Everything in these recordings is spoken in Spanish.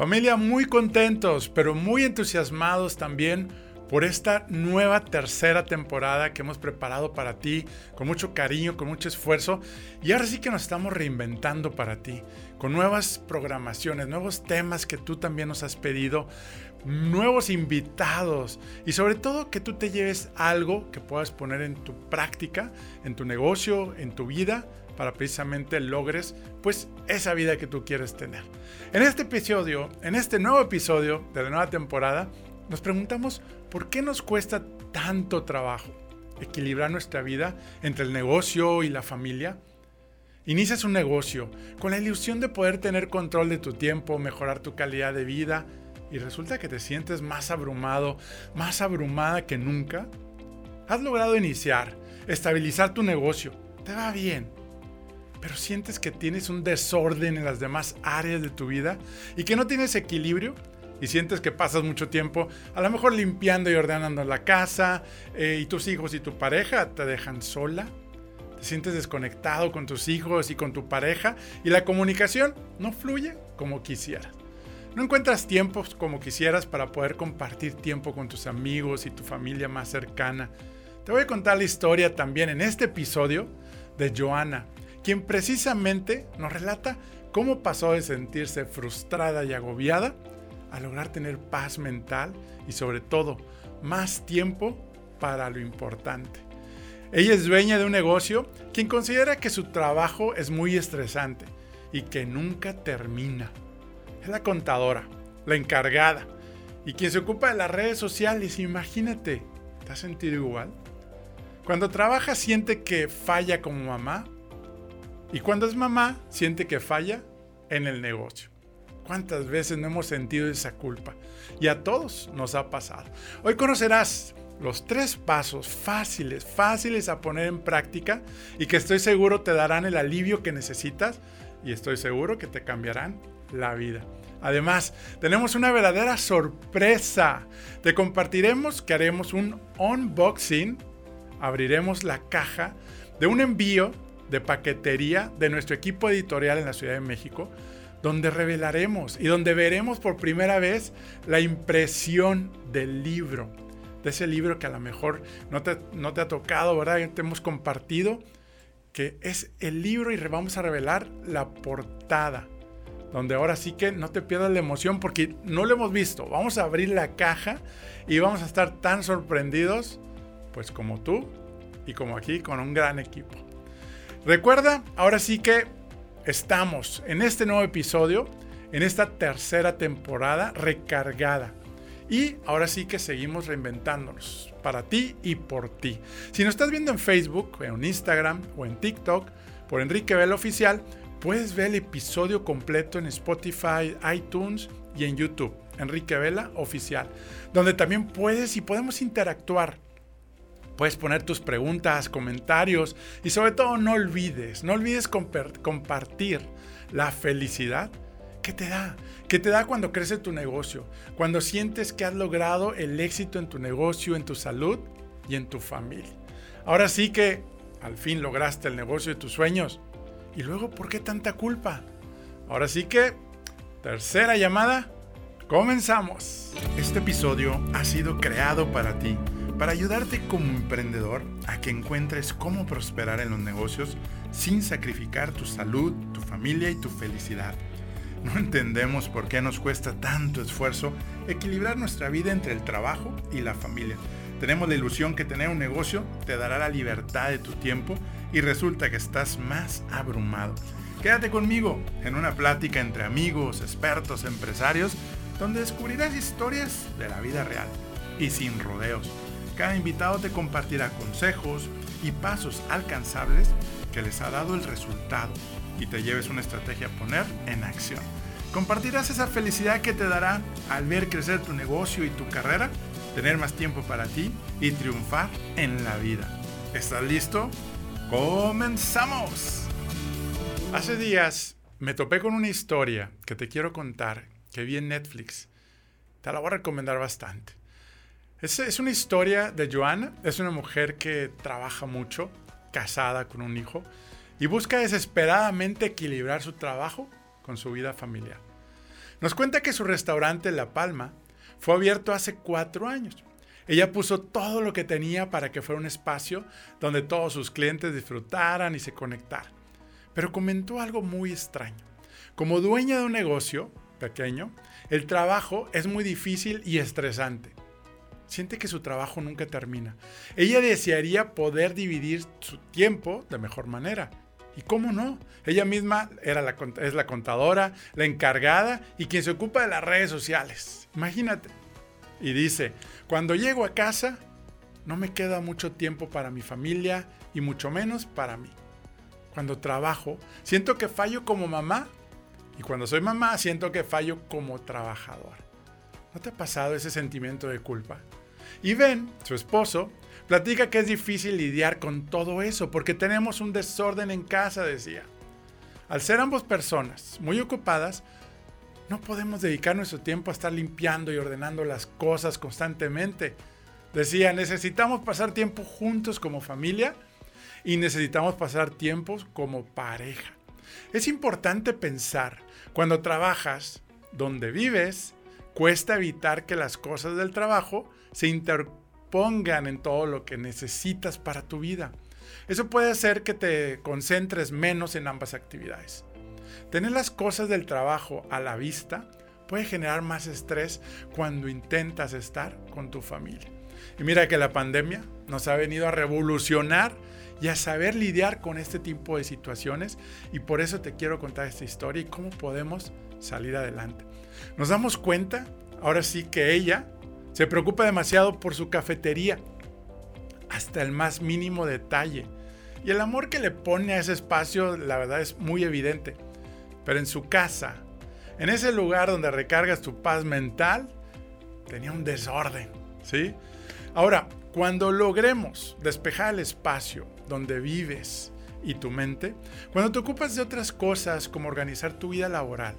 Familia, muy contentos, pero muy entusiasmados también por esta nueva tercera temporada que hemos preparado para ti con mucho cariño, con mucho esfuerzo. Y ahora sí que nos estamos reinventando para ti, con nuevas programaciones, nuevos temas que tú también nos has pedido, nuevos invitados y sobre todo que tú te lleves algo que puedas poner en tu práctica, en tu negocio, en tu vida para precisamente logres pues esa vida que tú quieres tener. En este episodio, en este nuevo episodio de la nueva temporada, nos preguntamos por qué nos cuesta tanto trabajo equilibrar nuestra vida entre el negocio y la familia. Inicias un negocio con la ilusión de poder tener control de tu tiempo, mejorar tu calidad de vida y resulta que te sientes más abrumado, más abrumada que nunca. Has logrado iniciar, estabilizar tu negocio, te va bien, pero sientes que tienes un desorden en las demás áreas de tu vida y que no tienes equilibrio y sientes que pasas mucho tiempo a lo mejor limpiando y ordenando la casa eh, y tus hijos y tu pareja te dejan sola, te sientes desconectado con tus hijos y con tu pareja y la comunicación no fluye como quisieras. No encuentras tiempos como quisieras para poder compartir tiempo con tus amigos y tu familia más cercana. Te voy a contar la historia también en este episodio de Joana, quien precisamente nos relata cómo pasó de sentirse frustrada y agobiada a lograr tener paz mental y sobre todo más tiempo para lo importante. Ella es dueña de un negocio quien considera que su trabajo es muy estresante y que nunca termina. Es la contadora, la encargada y quien se ocupa de las redes sociales. Imagínate, ¿te has sentido igual? Cuando trabaja siente que falla como mamá y cuando es mamá, siente que falla en el negocio. ¿Cuántas veces no hemos sentido esa culpa? Y a todos nos ha pasado. Hoy conocerás los tres pasos fáciles, fáciles a poner en práctica y que estoy seguro te darán el alivio que necesitas y estoy seguro que te cambiarán la vida. Además, tenemos una verdadera sorpresa. Te compartiremos que haremos un unboxing, abriremos la caja de un envío de paquetería de nuestro equipo editorial en la Ciudad de México, donde revelaremos y donde veremos por primera vez la impresión del libro, de ese libro que a lo mejor no te, no te ha tocado, ¿verdad? Te hemos compartido, que es el libro y vamos a revelar la portada, donde ahora sí que no te pierdas la emoción porque no lo hemos visto. Vamos a abrir la caja y vamos a estar tan sorprendidos, pues como tú y como aquí, con un gran equipo. Recuerda, ahora sí que estamos en este nuevo episodio, en esta tercera temporada recargada. Y ahora sí que seguimos reinventándonos para ti y por ti. Si nos estás viendo en Facebook, en Instagram o en TikTok, por Enrique Vela Oficial, puedes ver el episodio completo en Spotify, iTunes y en YouTube, Enrique Vela Oficial, donde también puedes y podemos interactuar Puedes poner tus preguntas, comentarios y sobre todo no olvides, no olvides compartir la felicidad que te da, que te da cuando crece tu negocio, cuando sientes que has logrado el éxito en tu negocio, en tu salud y en tu familia. Ahora sí que al fin lograste el negocio de tus sueños. Y luego, ¿por qué tanta culpa? Ahora sí que, tercera llamada, comenzamos. Este episodio ha sido creado para ti para ayudarte como emprendedor a que encuentres cómo prosperar en los negocios sin sacrificar tu salud, tu familia y tu felicidad. No entendemos por qué nos cuesta tanto esfuerzo equilibrar nuestra vida entre el trabajo y la familia. Tenemos la ilusión que tener un negocio te dará la libertad de tu tiempo y resulta que estás más abrumado. Quédate conmigo en una plática entre amigos, expertos, empresarios, donde descubrirás historias de la vida real y sin rodeos cada invitado te compartirá consejos y pasos alcanzables que les ha dado el resultado y te lleves una estrategia a poner en acción. Compartirás esa felicidad que te dará al ver crecer tu negocio y tu carrera, tener más tiempo para ti y triunfar en la vida. ¿Estás listo? ¡Comenzamos! Hace días me topé con una historia que te quiero contar que vi en Netflix. Te la voy a recomendar bastante. Es, una historia de Joana. Es una mujer que trabaja mucho, casada con un hijo, y busca desesperadamente equilibrar su trabajo con su vida familiar. Nos cuenta que su restaurante La Palma fue abierto hace cuatro años. Ella puso todo lo que tenía para que fuera un espacio donde todos sus clientes disfrutaran y se conectaran. Pero comentó algo muy extraño. Como dueña de un negocio pequeño, el trabajo es muy difícil y estresante. Siente que su trabajo nunca termina. Ella desearía poder dividir su tiempo de mejor manera. ¿Y cómo no? Ella misma era la, es la contadora, la encargada y quien se ocupa de las redes sociales. Imagínate. Y dice, cuando llego a casa, no me queda mucho tiempo para mi familia y mucho menos para mí. Cuando trabajo, siento que fallo como mamá y cuando soy mamá, siento que fallo como trabajador. ¿No te ha pasado ese sentimiento de culpa? Y Ben, su esposo, platica que es difícil lidiar con todo eso porque tenemos un desorden en casa, decía. Al ser ambos personas muy ocupadas, no podemos dedicar nuestro tiempo a estar limpiando y ordenando las cosas constantemente. Decía, necesitamos pasar tiempo juntos como familia y necesitamos pasar tiempos como pareja. Es importante pensar, cuando trabajas donde vives, cuesta evitar que las cosas del trabajo se interpongan en todo lo que necesitas para tu vida. Eso puede hacer que te concentres menos en ambas actividades. Tener las cosas del trabajo a la vista puede generar más estrés cuando intentas estar con tu familia. Y mira que la pandemia nos ha venido a revolucionar y a saber lidiar con este tipo de situaciones y por eso te quiero contar esta historia y cómo podemos salir adelante. Nos damos cuenta, ahora sí que ella se preocupa demasiado por su cafetería, hasta el más mínimo detalle. Y el amor que le pone a ese espacio, la verdad es muy evidente. Pero en su casa, en ese lugar donde recargas tu paz mental, tenía un desorden, ¿sí? Ahora, cuando logremos despejar el espacio donde vives y tu mente, cuando te ocupas de otras cosas como organizar tu vida laboral,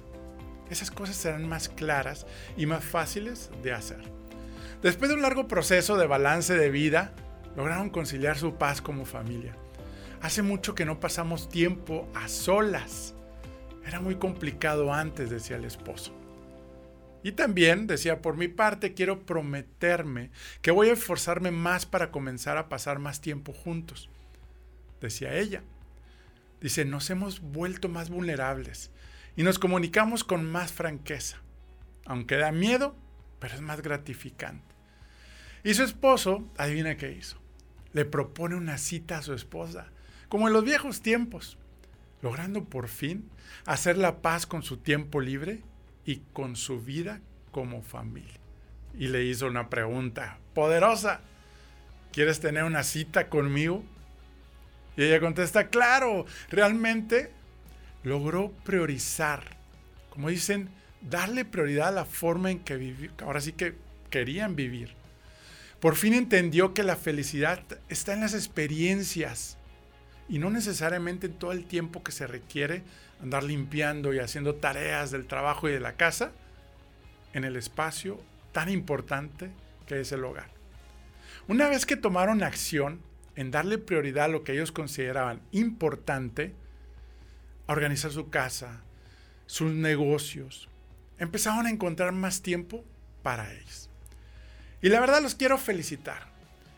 esas cosas serán más claras y más fáciles de hacer. Después de un largo proceso de balance de vida, lograron conciliar su paz como familia. Hace mucho que no pasamos tiempo a solas era muy complicado antes, decía el esposo. Y también decía, por mi parte, quiero prometerme que voy a esforzarme más para comenzar a pasar más tiempo juntos. Decía ella. Dice, nos hemos vuelto más vulnerables y nos comunicamos con más franqueza. Aunque da miedo, pero es más gratificante. Y su esposo, adivina qué hizo. Le propone una cita a su esposa, como en los viejos tiempos logrando por fin hacer la paz con su tiempo libre y con su vida como familia. Y le hizo una pregunta poderosa. ¿Quieres tener una cita conmigo? Y ella contesta, claro, realmente logró priorizar, como dicen, darle prioridad a la forma en que viví, ahora sí que querían vivir. Por fin entendió que la felicidad está en las experiencias, y no necesariamente en todo el tiempo que se requiere andar limpiando y haciendo tareas del trabajo y de la casa en el espacio tan importante que es el hogar. Una vez que tomaron acción en darle prioridad a lo que ellos consideraban importante, a organizar su casa, sus negocios, empezaron a encontrar más tiempo para ellos. Y la verdad los quiero felicitar.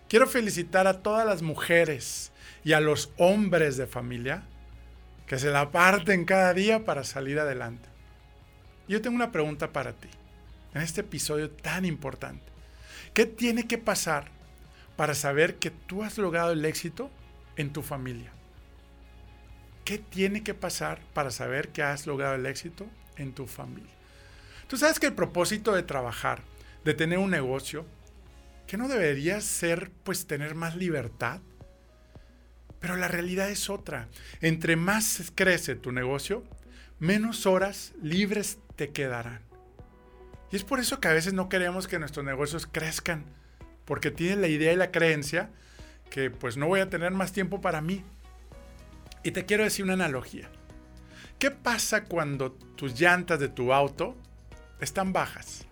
Quiero felicitar a todas las mujeres y a los hombres de familia que se la parten cada día para salir adelante. Yo tengo una pregunta para ti, en este episodio tan importante. ¿Qué tiene que pasar para saber que tú has logrado el éxito en tu familia? ¿Qué tiene que pasar para saber que has logrado el éxito en tu familia? Tú sabes que el propósito de trabajar, de tener un negocio, que no debería ser pues tener más libertad, pero la realidad es otra. Entre más crece tu negocio, menos horas libres te quedarán. Y es por eso que a veces no queremos que nuestros negocios crezcan, porque tienen la idea y la creencia que pues no voy a tener más tiempo para mí. Y te quiero decir una analogía. ¿Qué pasa cuando tus llantas de tu auto están bajas?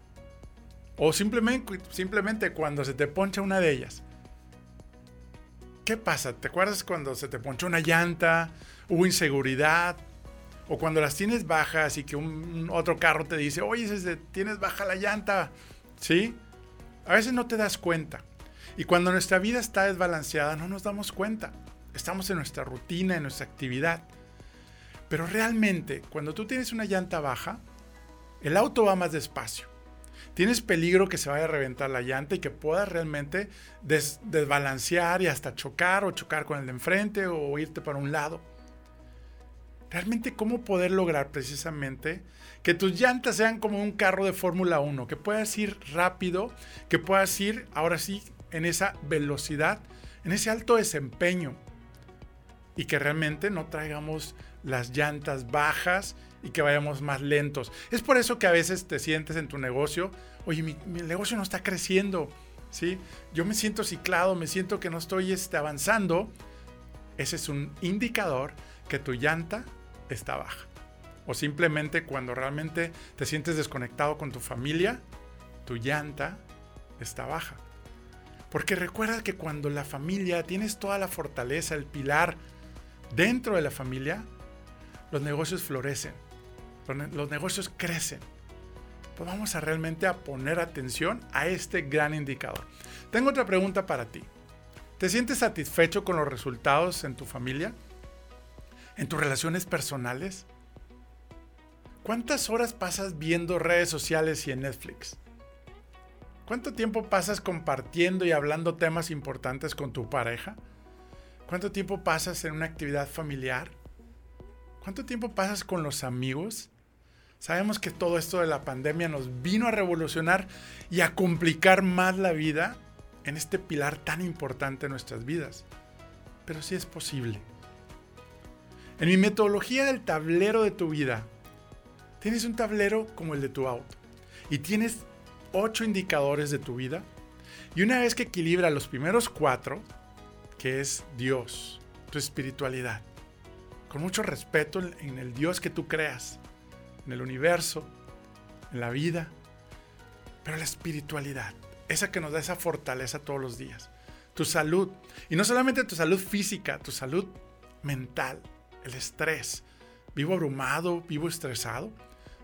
O simplemente, simplemente cuando se te poncha una de ellas. ¿Qué pasa? ¿Te acuerdas cuando se te ponchó una llanta? ¿Hubo inseguridad? O cuando las tienes bajas y que un, otro carro te dice, oye, tienes baja la llanta, ¿sí? A veces no te das cuenta. Y cuando nuestra vida está desbalanceada, no nos damos cuenta. Estamos en nuestra rutina, en nuestra actividad. Pero realmente, cuando tú tienes una llanta baja, el auto va más despacio. Tienes peligro que se vaya a reventar la llanta y que puedas realmente desbalancear y hasta chocar o chocar con el de enfrente o irte para un lado. Realmente, ¿cómo poder lograr precisamente que tus llantas sean como un carro de Fórmula 1? Que puedas ir rápido, que puedas ir ahora sí en esa velocidad, en ese alto desempeño y que realmente no traigamos las llantas bajas y que vayamos más lentos. Es por eso que a veces te sientes en tu negocio, oye, mi, negocio no está creciendo, ¿sí? Yo me siento ciclado, me siento que no estoy este, avanzando. Ese es un indicador que tu llanta está baja. O simplemente cuando realmente te sientes desconectado con tu familia, tu llanta está baja. Porque recuerda que cuando la familia tienes toda la fortaleza, el pilar dentro de la familia, los negocios florecen, los negocios crecen. Pues vamos a realmente a poner atención a este gran indicador. Tengo otra pregunta para ti. ¿Te sientes satisfecho con los resultados en tu familia? ¿En tus relaciones personales? ¿Cuántas horas pasas viendo redes sociales y en Netflix? ¿Cuánto tiempo pasas compartiendo y hablando temas importantes con tu pareja? ¿Cuánto tiempo pasas en una actividad familiar? ¿Cuánto tiempo pasas con los amigos? Sabemos que todo esto de la pandemia nos vino a revolucionar y a complicar más la vida en este pilar tan importante en nuestras vidas. Pero sí es posible. En mi metodología del tablero de tu vida, tienes un tablero como el de tu auto y tienes ocho indicadores de tu vida. Y una vez que equilibra los primeros cuatro, que es Dios, tu espiritualidad. Con mucho respeto en el Dios que tú creas, en el universo, en la vida, pero la espiritualidad, esa que nos da esa fortaleza todos los días. Tu salud, y no solamente tu salud física, tu salud mental, el estrés. Vivo abrumado, vivo estresado.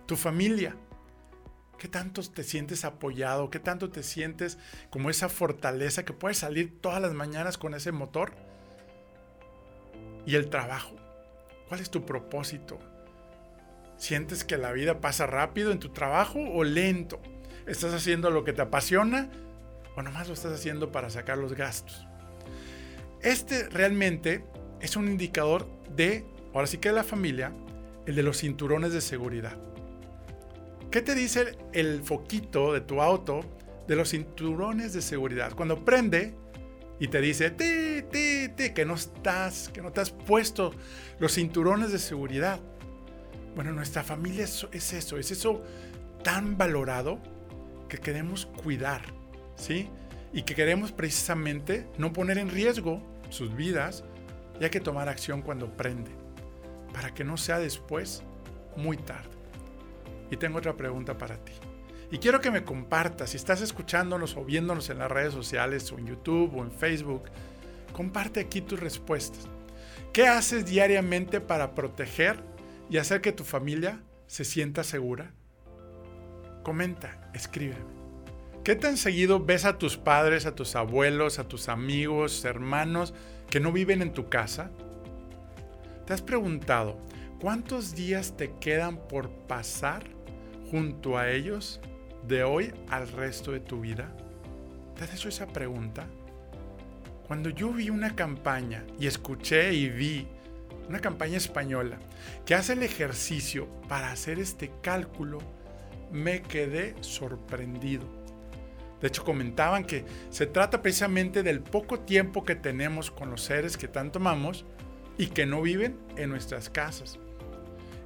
Tu familia, ¿Qué tanto te sientes apoyado? ¿Qué tanto te sientes como esa fortaleza que puedes salir todas las mañanas con ese motor? Y el trabajo. ¿Cuál es tu propósito? ¿Sientes que la vida pasa rápido en tu trabajo o lento? ¿Estás haciendo lo que te apasiona o nomás lo estás haciendo para sacar los gastos? Este realmente es un indicador de, ahora sí que de la familia, el de los cinturones de seguridad. ¿Qué te dice el foquito de tu auto de los cinturones de seguridad? Cuando prende y te dice, ti, ti, ti, que no estás, que no te has puesto los cinturones de seguridad. Bueno, nuestra familia es, es eso, es eso tan valorado que queremos cuidar, ¿sí? Y que queremos precisamente no poner en riesgo sus vidas y hay que tomar acción cuando prende, para que no sea después muy tarde. Y tengo otra pregunta para ti. Y quiero que me compartas, si estás escuchándonos o viéndonos en las redes sociales o en YouTube o en Facebook, comparte aquí tus respuestas. ¿Qué haces diariamente para proteger y hacer que tu familia se sienta segura? Comenta, escríbeme. ¿Qué tan seguido ves a tus padres, a tus abuelos, a tus amigos, hermanos que no viven en tu casa? ¿Te has preguntado cuántos días te quedan por pasar junto a ellos de hoy al resto de tu vida? ¿Te has hecho esa pregunta? Cuando yo vi una campaña y escuché y vi una campaña española que hace el ejercicio para hacer este cálculo, me quedé sorprendido. De hecho, comentaban que se trata precisamente del poco tiempo que tenemos con los seres que tanto amamos y que no viven en nuestras casas.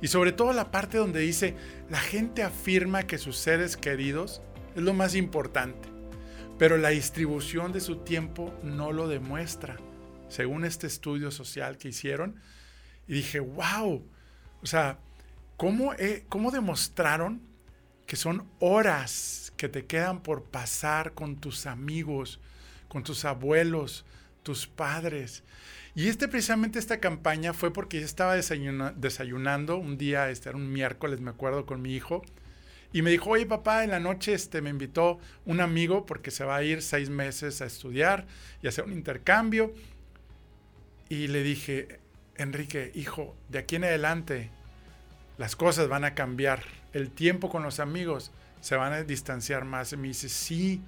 Y sobre todo la parte donde dice, la gente afirma que sus seres queridos es lo más importante, pero la distribución de su tiempo no lo demuestra, según este estudio social que hicieron. Y dije, wow, o sea, ¿cómo, cómo demostraron que son horas que te quedan por pasar con tus amigos, con tus abuelos, tus padres. Y este precisamente esta campaña fue porque yo estaba desayunando un día, este era un miércoles, me acuerdo, con mi hijo. Y me dijo, oye papá, en la noche este, me invitó un amigo porque se va a ir seis meses a estudiar y hacer un intercambio. Y le dije, Enrique, hijo, de aquí en adelante las cosas van a cambiar. El tiempo con los amigos se van a distanciar más. Y me dice, sí,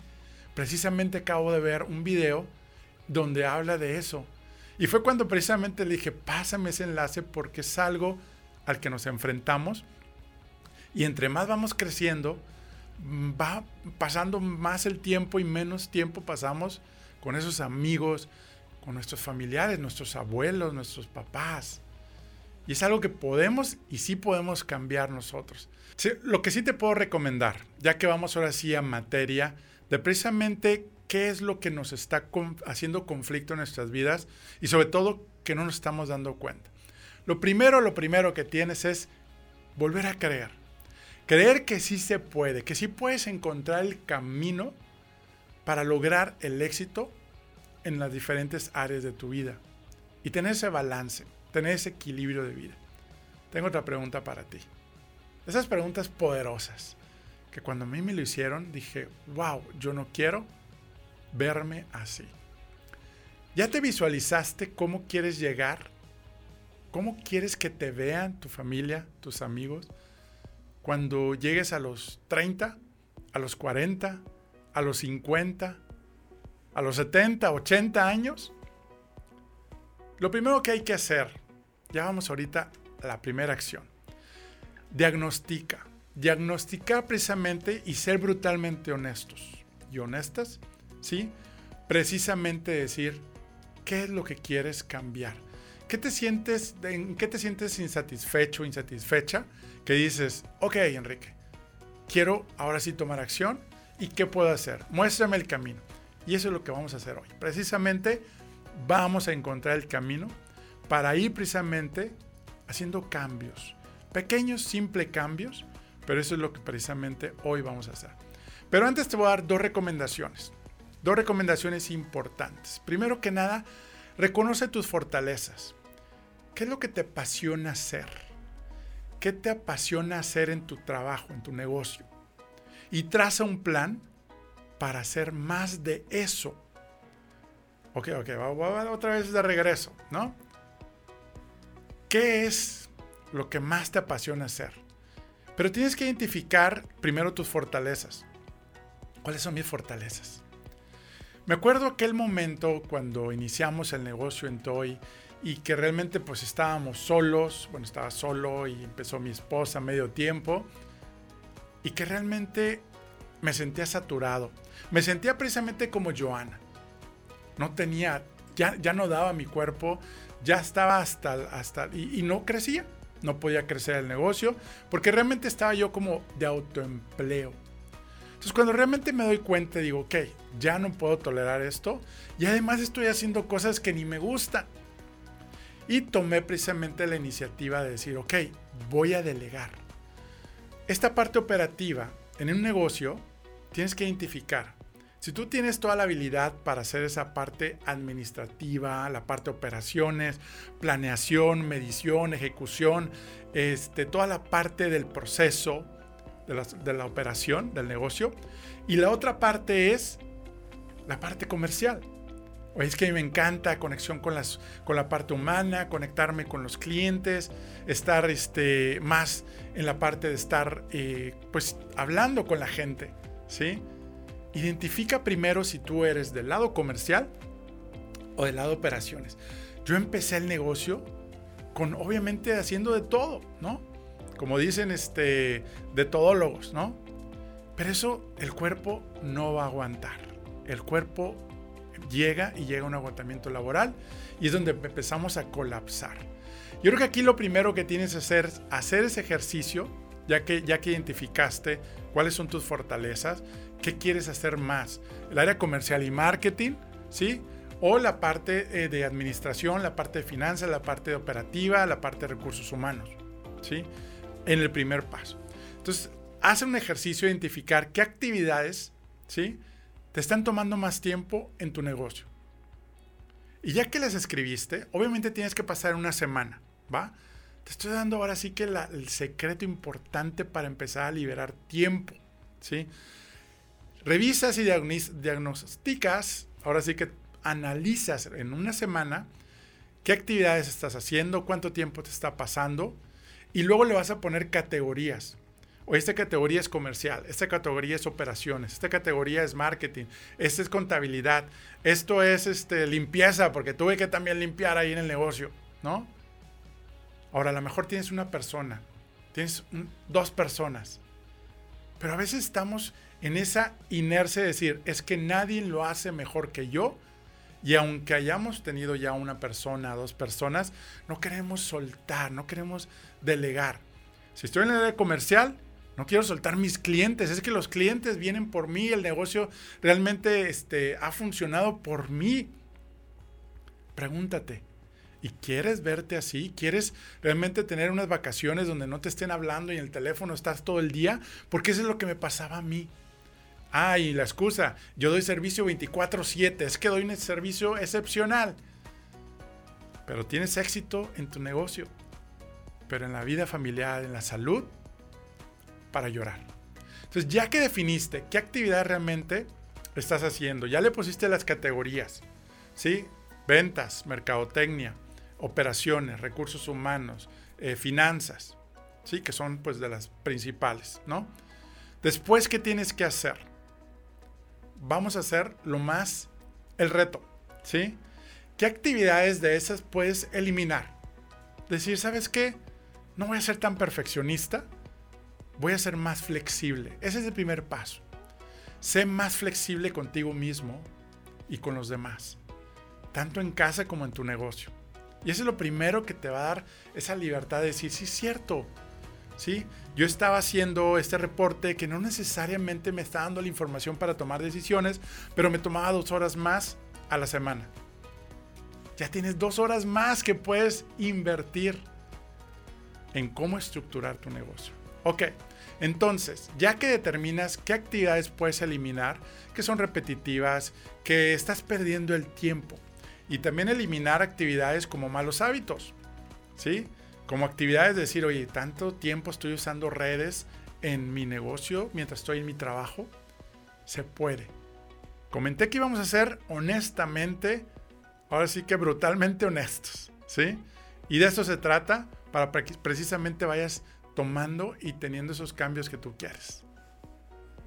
precisamente acabo de ver un video donde habla de eso. Y fue cuando precisamente le dije, pásame ese enlace porque es algo al que nos enfrentamos. Y entre más vamos creciendo, va pasando más el tiempo y menos tiempo pasamos con esos amigos, con nuestros familiares, nuestros abuelos, nuestros papás. Y es algo que podemos y sí podemos cambiar nosotros. lo que sí te puedo recomendar, ya que vamos ahora sí a materia, de precisamente qué es lo que nos está haciendo conflicto en nuestras vidas y sobre todo que no nos estamos dando cuenta. Lo primero, lo primero que tienes es volver a creer. Creer que sí se puede, que sí puedes encontrar el camino para lograr el éxito en las diferentes áreas de tu vida y tener ese balance, tener ese equilibrio de vida. Tengo otra pregunta para ti. Esas preguntas poderosas que cuando a mí me lo hicieron dije, wow, yo no quiero verme así. ¿Ya te visualizaste cómo quieres llegar? ¿Cómo quieres que te vean tu familia, tus amigos? Cuando llegues a los 30, a los 40, a los 50, a los 70, 80 años. Lo primero que hay que hacer, ya vamos ahorita a la primera acción. Diagnostica. Diagnosticar precisamente y ser brutalmente honestos y honestas ¿sí? Precisamente decir, ¿qué es lo que quieres cambiar? ¿Qué te sientes, ¿En qué te sientes insatisfecho insatisfecha? Que dices, ok, Enrique, quiero ahora sí tomar acción y ¿qué puedo hacer? Muéstrame el camino. Y eso es lo que vamos a hacer hoy. Precisamente vamos a encontrar el camino para ir precisamente haciendo cambios. Pequeños, simples cambios, pero eso es lo que precisamente hoy vamos a hacer. Pero antes te voy a dar dos recomendaciones. Dos recomendaciones importantes. Primero que nada, reconoce tus fortalezas. ¿Qué es lo que te apasiona hacer? ¿Qué te apasiona hacer en tu trabajo, en tu negocio? Y traza un plan para hacer más de eso. Ok, ok, va, otra vez de regreso, ¿no? ¿Qué es lo que más te apasiona hacer? Pero tienes que identificar primero tus fortalezas. ¿Cuáles son mis fortalezas? Me acuerdo aquel momento cuando iniciamos el negocio en Toy y que realmente pues estábamos solos, bueno, estaba solo y empezó mi esposa medio tiempo y que realmente me sentía saturado. Me sentía precisamente como Joana. No tenía, ya, ya no daba mi cuerpo, ya estaba hasta, hasta y, y no crecía. No podía crecer el negocio porque realmente estaba yo como de autoempleo entonces cuando realmente me doy cuenta digo, ok, ya no puedo tolerar esto y además estoy haciendo cosas que ni me gustan. Y tomé precisamente la iniciativa de decir, ok, voy a delegar. Esta parte operativa en un negocio tienes que identificar. Si tú tienes toda la habilidad para hacer esa parte administrativa, la parte operaciones, planeación, medición, ejecución, este, toda la parte del proceso, de la, operación, del negocio. Y la otra parte es la parte comercial. Es que me encanta conexión con, las, con la parte humana, conectarme con los clientes, estar este, más en la parte de estar eh, pues hablando con la gente. ¿sí? Identifica primero si tú eres del lado comercial o del lado operaciones. Yo empecé el negocio con obviamente haciendo de todo, ¿no? como dicen este, de todólogos, ¿no? Pero eso el cuerpo no va a aguantar. El cuerpo llega y llega a un agotamiento laboral y es donde empezamos a colapsar. Yo creo que aquí lo primero que tienes que hacer hacer ese ejercicio, ya que, ya que identificaste cuáles son tus fortalezas, qué quieres hacer más. El área comercial y marketing, ¿sí? O la parte eh, de administración, la parte de finanzas, la parte de operativa, la parte de recursos humanos, ¿sí? en el primer paso. Entonces, hace un ejercicio de identificar qué actividades ¿sí? te están tomando más tiempo en tu negocio. Y ya que las escribiste, obviamente tienes que pasar una semana, ¿va? Te estoy dando ahora sí que el secreto importante para empezar a liberar tiempo, ¿sí? Revisas y diagnosticas, ahora sí que analizas en una semana qué actividades estás haciendo, cuánto tiempo te está pasando y luego le vas a poner categorías. O esta categoría es comercial, esta categoría es operaciones, esta categoría es marketing, esta es contabilidad, esto es este, limpieza, porque tuve que también limpiar ahí en el negocio, ¿no? Ahora, a lo mejor tienes una persona, tienes dos personas, pero a veces estamos en esa inercia de decir, es que nadie lo hace mejor que yo, y aunque hayamos tenido ya una persona, dos personas, no queremos soltar, no queremos delegar. Si estoy en el área comercial, no quiero soltar mis clientes. Es que los clientes vienen por mí. El negocio realmente este, ha funcionado por mí. Pregúntate. ¿Y quieres verte así? ¿Quieres realmente tener unas vacaciones donde no te estén hablando y en el teléfono estás todo el día? Porque eso es lo que me pasaba a mí. Ah, y la excusa, yo doy servicio 24/7, es que doy un servicio excepcional. Pero tienes éxito en tu negocio, pero en la vida familiar, en la salud, para llorar. Entonces, ya que definiste qué actividad realmente estás haciendo, ya le pusiste las categorías, ¿sí? Ventas, mercadotecnia, operaciones, recursos humanos, eh, finanzas, ¿sí? Que son pues de las principales, ¿no? Después, ¿qué tienes que hacer? Vamos a hacer lo más, el reto, ¿sí? ¿Qué actividades de esas puedes eliminar? Decir, ¿sabes qué? No voy a ser tan perfeccionista, voy a ser más flexible. Ese es el primer paso. Sé más flexible contigo mismo y con los demás, tanto en casa como en tu negocio. Y eso es lo primero que te va a dar esa libertad de decir, sí, cierto, ¿sí? Yo estaba haciendo este reporte que no necesariamente me está dando la información para tomar decisiones, pero me tomaba dos horas más a la semana. Ya tienes dos horas más que puedes invertir en cómo estructurar tu negocio. Ok, entonces, ya que determinas qué actividades puedes eliminar, que son repetitivas, que estás perdiendo el tiempo, y también eliminar actividades como malos hábitos, ¿sí? Como actividades, decir, oye, tanto tiempo estoy usando redes en mi negocio mientras estoy en mi trabajo, se puede. Comenté que íbamos a ser honestamente, ahora sí que brutalmente honestos, ¿sí? Y de eso se trata para que precisamente vayas tomando y teniendo esos cambios que tú quieres.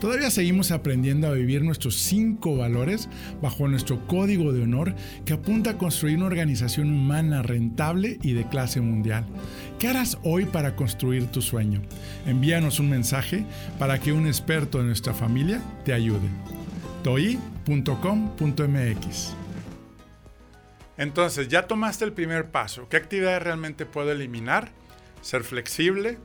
Todavía seguimos aprendiendo a vivir nuestros cinco valores bajo nuestro código de honor que apunta a construir una organización humana rentable y de clase mundial. ¿Qué harás hoy para construir tu sueño? Envíanos un mensaje para que un experto de nuestra familia te ayude. toi.com.mx Entonces, ya tomaste el primer paso. ¿Qué actividades realmente puedo eliminar? Ser flexible,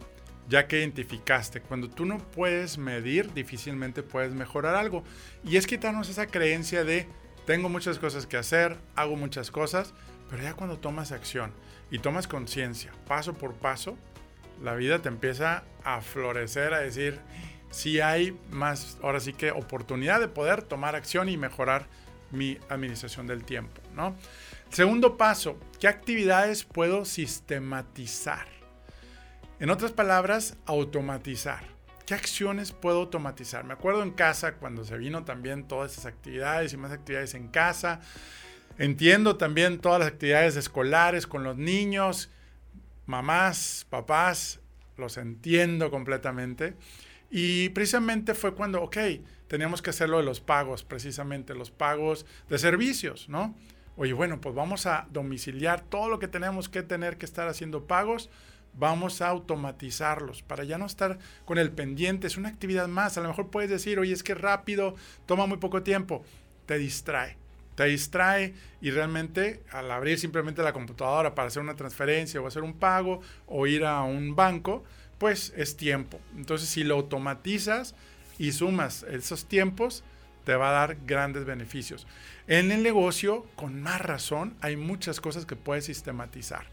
ya que identificaste. Cuando tú no puedes medir, difícilmente puedes mejorar algo. Y es quitarnos esa creencia de tengo muchas cosas que hacer, hago muchas cosas, pero ya cuando tomas acción y tomas conciencia, paso por paso, la vida te empieza a florecer, a decir, si hay más, ahora sí que oportunidad de poder tomar acción y mejorar mi administración del tiempo, ¿no? Segundo paso, ¿qué actividades puedo sistematizar? En otras palabras, automatizar. ¿Qué acciones puedo automatizar? Me acuerdo en casa cuando se vino también todas esas actividades y más actividades en casa. Entiendo también todas las actividades escolares con los niños, mamás, papás, los entiendo completamente. Y precisamente fue cuando, ok, teníamos que hacerlo de los pagos, precisamente los pagos de servicios, ¿no? Oye, bueno, pues vamos a domiciliar todo lo que tenemos que tener que estar haciendo pagos vamos a automatizarlos para ya no estar con el pendiente. Es una actividad más. A lo mejor puedes decir, oye, es que rápido, toma muy poco tiempo. Te distrae. Te distrae y realmente al abrir simplemente la computadora para hacer una transferencia o hacer un pago o ir a un banco, pues es tiempo. Entonces si lo automatizas y sumas esos tiempos, te va a dar grandes beneficios. En el negocio, con más razón, hay muchas cosas que puedes sistematizar.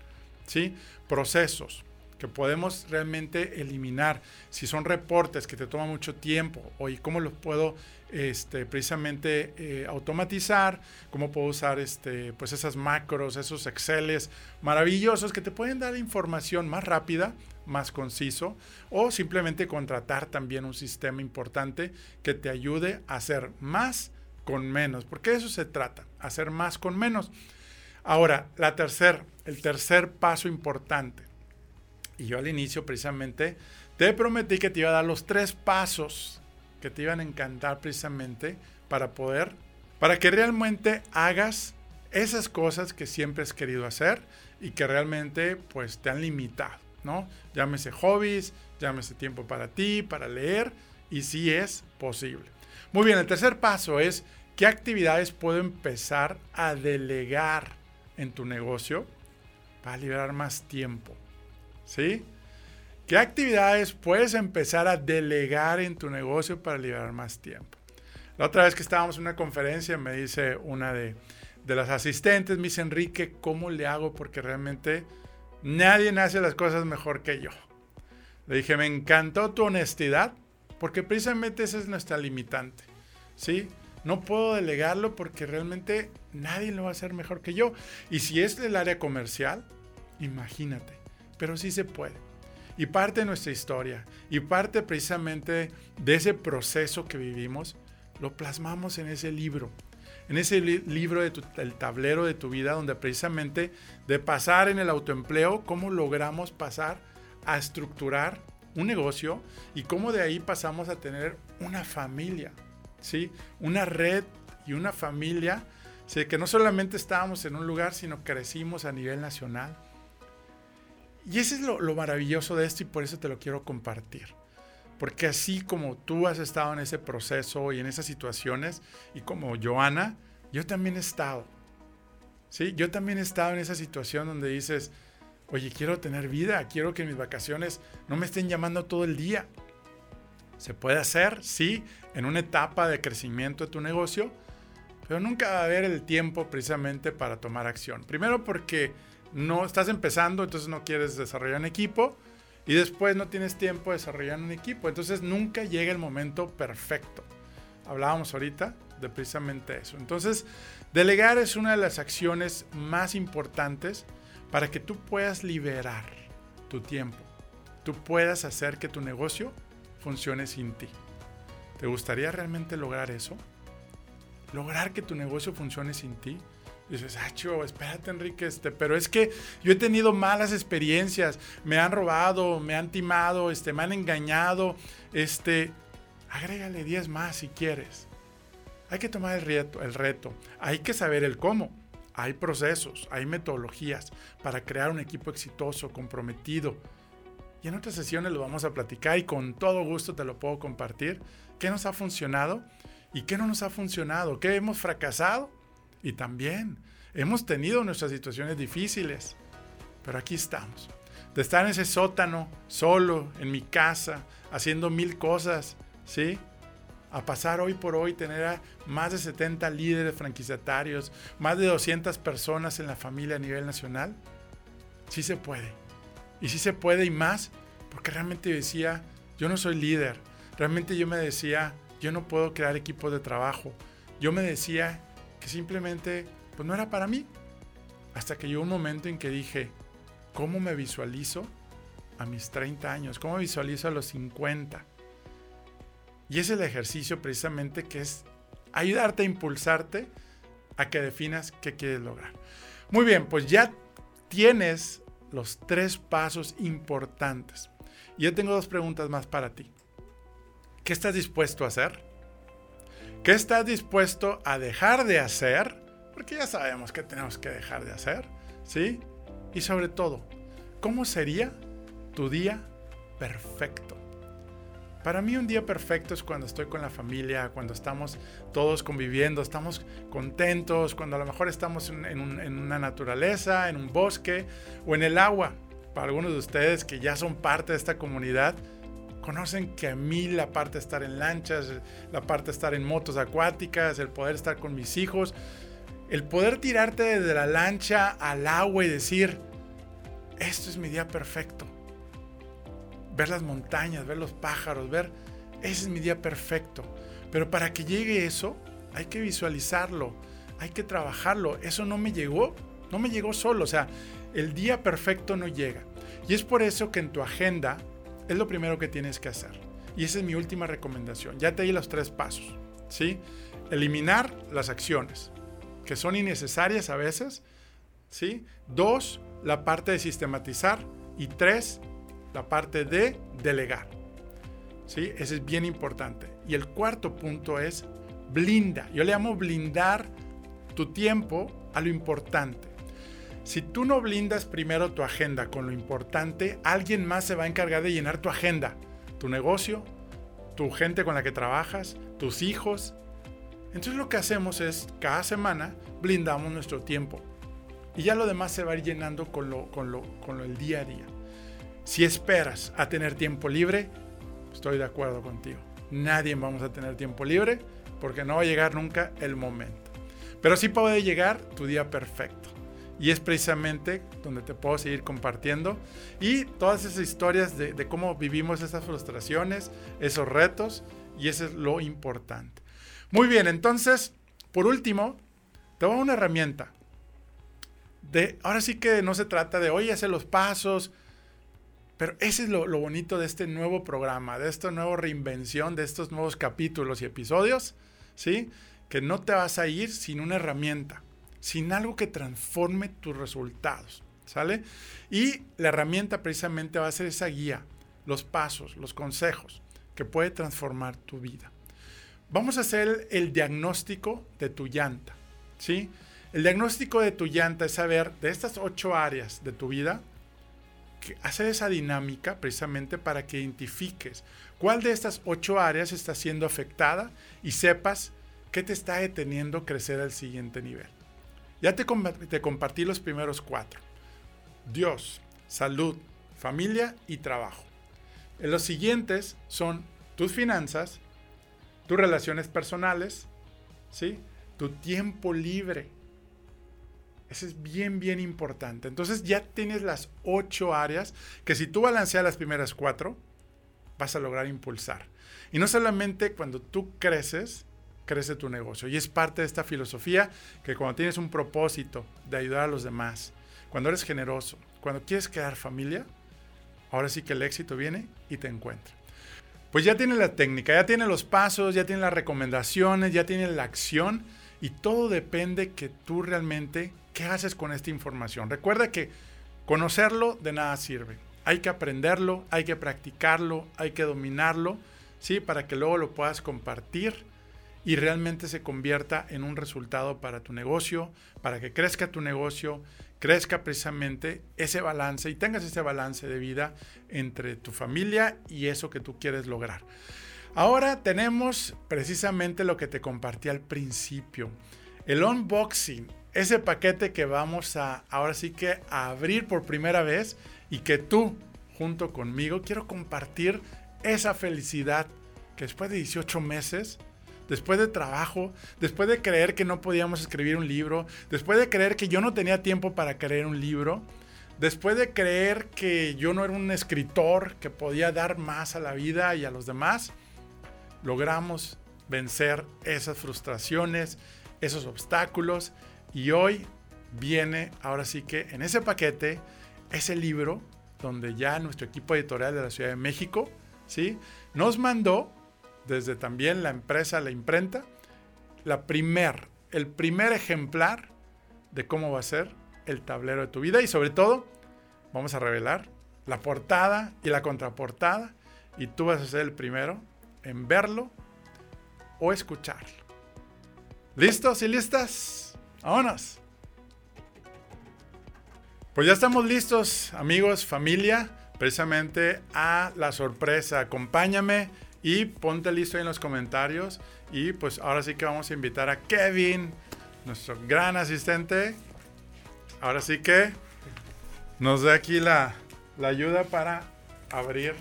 ¿sí? Procesos, que podemos realmente eliminar. Si son reportes que te toman mucho tiempo, o cómo los puedo este, precisamente eh, automatizar, cómo puedo usar este, pues esas macros, esos Exceles maravillosos que te pueden dar información más rápida, más conciso, o simplemente contratar también un sistema importante que te ayude a hacer más con menos, porque eso se trata, hacer más con menos. Ahora, la tercer, el tercer paso importante y yo al inicio precisamente te prometí que te iba a dar los tres pasos que te iban a encantar precisamente para poder, para que realmente hagas esas cosas que siempre has querido hacer y que realmente pues te han limitado, ¿no? Llámese hobbies, llámese tiempo para ti, para leer y si es posible. Muy bien, el tercer paso es qué actividades puedo empezar a delegar en tu negocio para liberar más tiempo. ¿Sí? ¿Qué actividades puedes empezar a delegar en tu negocio para liberar más tiempo? La otra vez que estábamos en una conferencia me dice una de, de las asistentes, me Enrique, ¿cómo le hago? Porque realmente nadie hace las cosas mejor que yo. Le dije, me encantó tu honestidad, porque precisamente esa es nuestra limitante. ¿Sí? No puedo delegarlo porque realmente nadie lo va a hacer mejor que yo. Y si es del área comercial, imagínate pero sí se puede. Y parte de nuestra historia y parte precisamente de ese proceso que vivimos, lo plasmamos en ese libro, en ese libro del el tablero de tu vida, donde precisamente de pasar en el autoempleo, cómo logramos pasar a estructurar un negocio y cómo de ahí pasamos a tener una familia, ¿sí? Una red y una familia, ¿sí? que no solamente estábamos en un lugar, sino crecimos a nivel nacional y ese es lo, maravilloso de esto y por eso te lo quiero compartir. Porque así como tú has estado en ese proceso y en esas situaciones, y como Joana, yo también he estado. ¿Sí? Yo también he estado en esa situación donde dices, oye, quiero tener vida, quiero que mis vacaciones no me estén llamando todo el día. Se puede hacer, sí, en una etapa de crecimiento de tu negocio, pero nunca va a haber el tiempo precisamente para tomar acción. Primero porque no estás empezando, entonces no quieres desarrollar un equipo y después no tienes tiempo de desarrollar un equipo. Entonces nunca llega el momento perfecto. Hablábamos ahorita de precisamente eso. Entonces, delegar es una de las acciones más importantes para que tú puedas liberar tu tiempo. Tú puedas hacer que tu negocio funcione sin ti. ¿Te gustaría realmente lograr eso? Lograr que tu negocio funcione sin ti dices, ah, chivo, espérate, Enrique, este, pero es que yo he tenido malas experiencias, me han robado, me han timado, este, me han engañado, este, agrégale 10 más si quieres. Hay que tomar el reto, el reto, hay que saber el cómo. Hay procesos, hay metodologías para crear un equipo exitoso, comprometido. Y en otras sesiones lo vamos a platicar y con todo gusto te lo puedo compartir. ¿Qué nos ha funcionado y qué no nos ha funcionado? ¿Qué hemos fracasado y también hemos tenido nuestras situaciones difíciles, pero aquí estamos. De estar en ese sótano, solo, en mi casa, haciendo mil cosas, ¿sí? A pasar hoy por hoy, tener a más de 70 líderes franquiciatarios, más de 200 personas en la familia a nivel nacional. Sí se puede. Y sí se puede y más, porque realmente decía, yo no soy líder. Realmente yo me decía, yo no puedo crear equipos de trabajo. Yo me decía que simplemente pues no era para mí. Hasta que llegó un momento en que dije, ¿cómo me visualizo a mis 30 años? ¿Cómo visualizo a los 50? Y es el ejercicio precisamente que es ayudarte a impulsarte a que definas qué quieres lograr. Muy bien, pues ya tienes los tres pasos importantes. Y yo tengo dos preguntas más para ti. ¿Qué estás dispuesto a hacer? ¿Qué estás dispuesto a dejar de hacer? Porque ya sabemos que tenemos que dejar de hacer, ¿sí? Y sobre todo, ¿cómo sería tu día perfecto. Para mí un día perfecto es cuando estoy con la familia, cuando estamos todos conviviendo, estamos contentos, cuando a lo mejor estamos en, en, una naturaleza, en un bosque o en el agua. Para algunos de ustedes que ya son parte de esta comunidad, conocen que a mí la parte de estar en lanchas, la parte de estar en motos acuáticas, el poder estar con mis hijos, el poder tirarte desde la lancha al agua y decir, esto es mi día perfecto ver las montañas, ver los pájaros, ver, ese es mi día perfecto. Pero para que llegue eso, hay que visualizarlo, hay que trabajarlo. Eso no me llegó, no me llegó solo. O sea, el día perfecto no llega. Y es por eso que en tu agenda es lo primero que tienes que hacer. Y esa es mi última recomendación. Ya te di los tres pasos. ¿sí? Eliminar las acciones, que son innecesarias a veces. ¿sí? Dos, la parte de sistematizar. Y tres, la parte de delegar. ¿Sí? Ese es bien importante. Y el cuarto punto es blinda. Yo le llamo blindar tu tiempo a lo importante. Si tú no blindas primero tu agenda con lo importante, alguien más se va a encargar de llenar tu agenda. Tu negocio, tu gente con la que trabajas, tus hijos. Entonces lo que hacemos es, cada semana, blindamos nuestro tiempo. Y ya lo demás se va a ir llenando con lo, con lo, con lo el día a día. Si esperas a tener tiempo libre, estoy de acuerdo contigo. Nadie vamos a tener tiempo libre porque no va a llegar nunca el momento. Pero sí puede llegar tu día perfecto. Y es precisamente donde te puedo seguir compartiendo. Y todas esas historias de, cómo vivimos esas frustraciones, esos retos. Y eso es lo importante. Muy bien, entonces, por último, te voy a una herramienta. De, ahora sí que no se trata de, oye, hacer los pasos, pero ese es lo, bonito de este nuevo programa, de esta nueva reinvención, de estos nuevos capítulos y episodios, ¿sí? Que no te vas a ir sin una herramienta, sin algo que transforme tus resultados, ¿sale? Y la herramienta precisamente va a ser esa guía, los pasos, los consejos que puede transformar tu vida. Vamos a hacer el diagnóstico de tu llanta, ¿sí? El diagnóstico de tu llanta es saber de estas ocho áreas de tu vida, hacer esa dinámica precisamente para que identifiques cuál de estas ocho áreas está siendo afectada y sepas qué te está deteniendo crecer al siguiente nivel. Ya te, te compartí los primeros cuatro. Dios, salud, familia y trabajo. En los siguientes son tus finanzas, tus relaciones personales, ¿sí? tu tiempo libre, eso es bien, bien importante. Entonces ya tienes las ocho áreas que si tú balanceas las primeras cuatro, vas a lograr impulsar. Y no solamente cuando tú creces, crece tu negocio. Y es parte de esta filosofía que cuando tienes un propósito de ayudar a los demás, cuando eres generoso, cuando quieres crear familia, ahora sí que el éxito viene y te encuentra. Pues ya tiene la técnica, ya tiene los pasos, ya tiene las recomendaciones, ya tiene la acción y todo depende que tú realmente ¿Qué haces con esta información? Recuerda que conocerlo de nada sirve. Hay que aprenderlo, hay que practicarlo, hay que dominarlo, ¿sí? Para que luego lo puedas compartir y realmente se convierta en un resultado para tu negocio, para que crezca tu negocio, crezca precisamente ese balance y tengas ese balance de vida entre tu familia y eso que tú quieres lograr. Ahora tenemos precisamente lo que te compartí al principio, el unboxing ese paquete que vamos a ahora sí que abrir por primera vez y que tú junto conmigo quiero compartir esa felicidad que después de 18 meses, después de trabajo, después de creer que no podíamos escribir un libro, después de creer que yo no tenía tiempo para creer un libro, después de creer que yo no era un escritor que podía dar más a la vida y a los demás, logramos vencer esas frustraciones, esos obstáculos y hoy viene, ahora sí que en ese paquete, ese libro donde ya nuestro equipo editorial de la Ciudad de México, ¿sí? Nos mandó, desde también la empresa, la imprenta, la primer, el primer ejemplar de cómo va a ser el tablero de tu vida y sobre todo vamos a revelar la portada y la contraportada y tú vas a ser el primero en verlo o escucharlo. ¿Listos y listas? Vámonos. Pues ya estamos listos, amigos, familia, precisamente a la sorpresa. Acompáñame y ponte listo en los comentarios. Y pues ahora sí que vamos a invitar a Kevin, nuestro gran asistente. Ahora sí que nos dé aquí la, la ayuda para abrir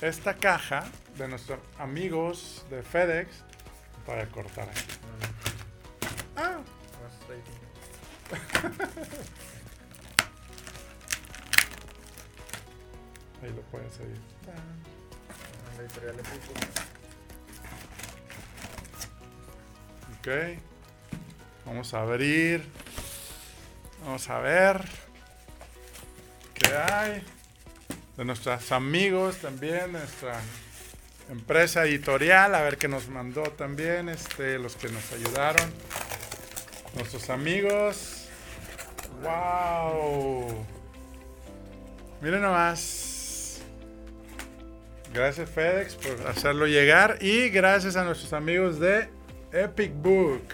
esta caja de nuestros amigos de FedEx para cortar aquí. Ah. Ahí lo pueden seguir. Ok. Vamos a abrir. Vamos a ver. ¿Qué hay? De nuestros amigos también, nuestra empresa editorial, a ver qué nos mandó también, este, los que nos ayudaron. Nuestros amigos. ¡Wow! Miren nomás. Gracias FedEx por hacerlo llegar y gracias a nuestros amigos de Epic Book,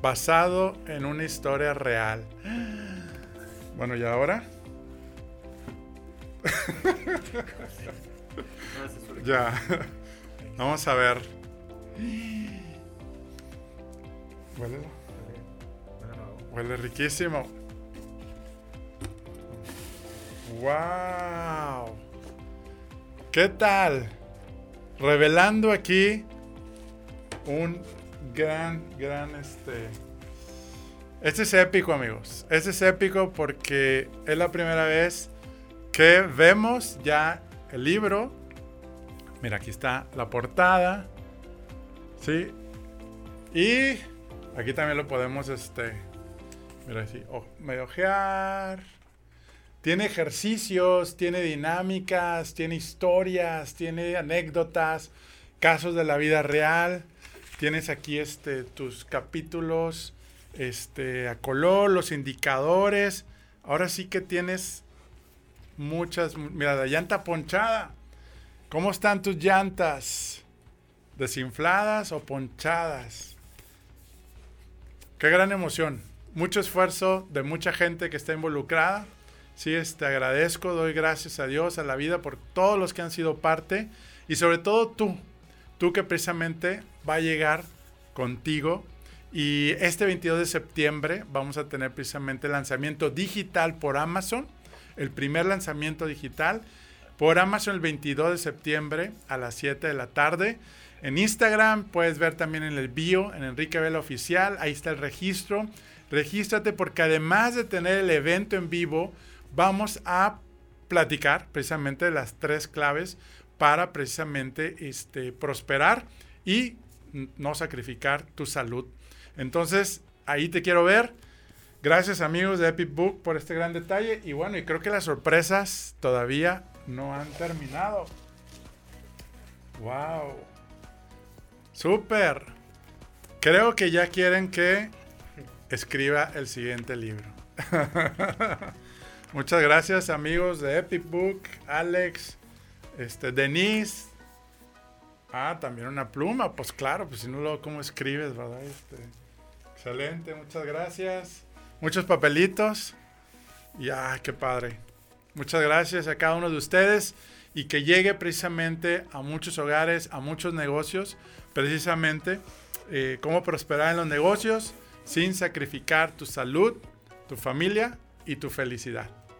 basado en una historia real. Bueno, ¿y ahora? ya. Vamos a ver. Huele. Huele riquísimo. ¡Wow! ¿Qué tal? Revelando aquí un gran, gran este. Este es épico, amigos. Este es épico porque es la primera vez que vemos ya el libro. Mira, aquí está la portada. ¿Sí? Y aquí también lo podemos, este. Mira, así, oh, medio ojear. Tiene ejercicios, tiene dinámicas, tiene historias, tiene anécdotas, casos de la vida real. Tienes aquí este, tus capítulos este, a color, los indicadores. Ahora sí que tienes muchas. Mira, la llanta ponchada. ¿Cómo están tus llantas? ¿Desinfladas o ponchadas? Qué gran emoción. Mucho esfuerzo de mucha gente que está involucrada. Sí, te este, agradezco, doy gracias a Dios, a la vida, por todos los que han sido parte y sobre todo tú, tú que precisamente va a llegar contigo. Y este 22 de septiembre vamos a tener precisamente el lanzamiento digital por Amazon, el primer lanzamiento digital por Amazon el 22 de septiembre a las 7 de la tarde. En Instagram puedes ver también en el bio, en Enrique Vela Oficial, ahí está el registro. Regístrate porque además de tener el evento en vivo, vamos a platicar precisamente las tres claves para precisamente este, prosperar y no sacrificar tu salud. Entonces, ahí te quiero ver. Gracias amigos de Epic Book por este gran detalle. Y bueno, y creo que las sorpresas todavía no han terminado. ¡Wow! ¡Súper! Creo que ya quieren que escriba el siguiente libro. Muchas gracias amigos de Epic Book, Alex, este, Denise. Ah, también una pluma, pues claro, pues si no lo cómo escribes, ¿verdad? Este, excelente, muchas gracias. Muchos papelitos. Y ah, qué padre. Muchas gracias a cada uno de ustedes y que llegue precisamente a muchos hogares, a muchos negocios, precisamente eh, cómo prosperar en los negocios sin sacrificar tu salud, tu familia y tu felicidad.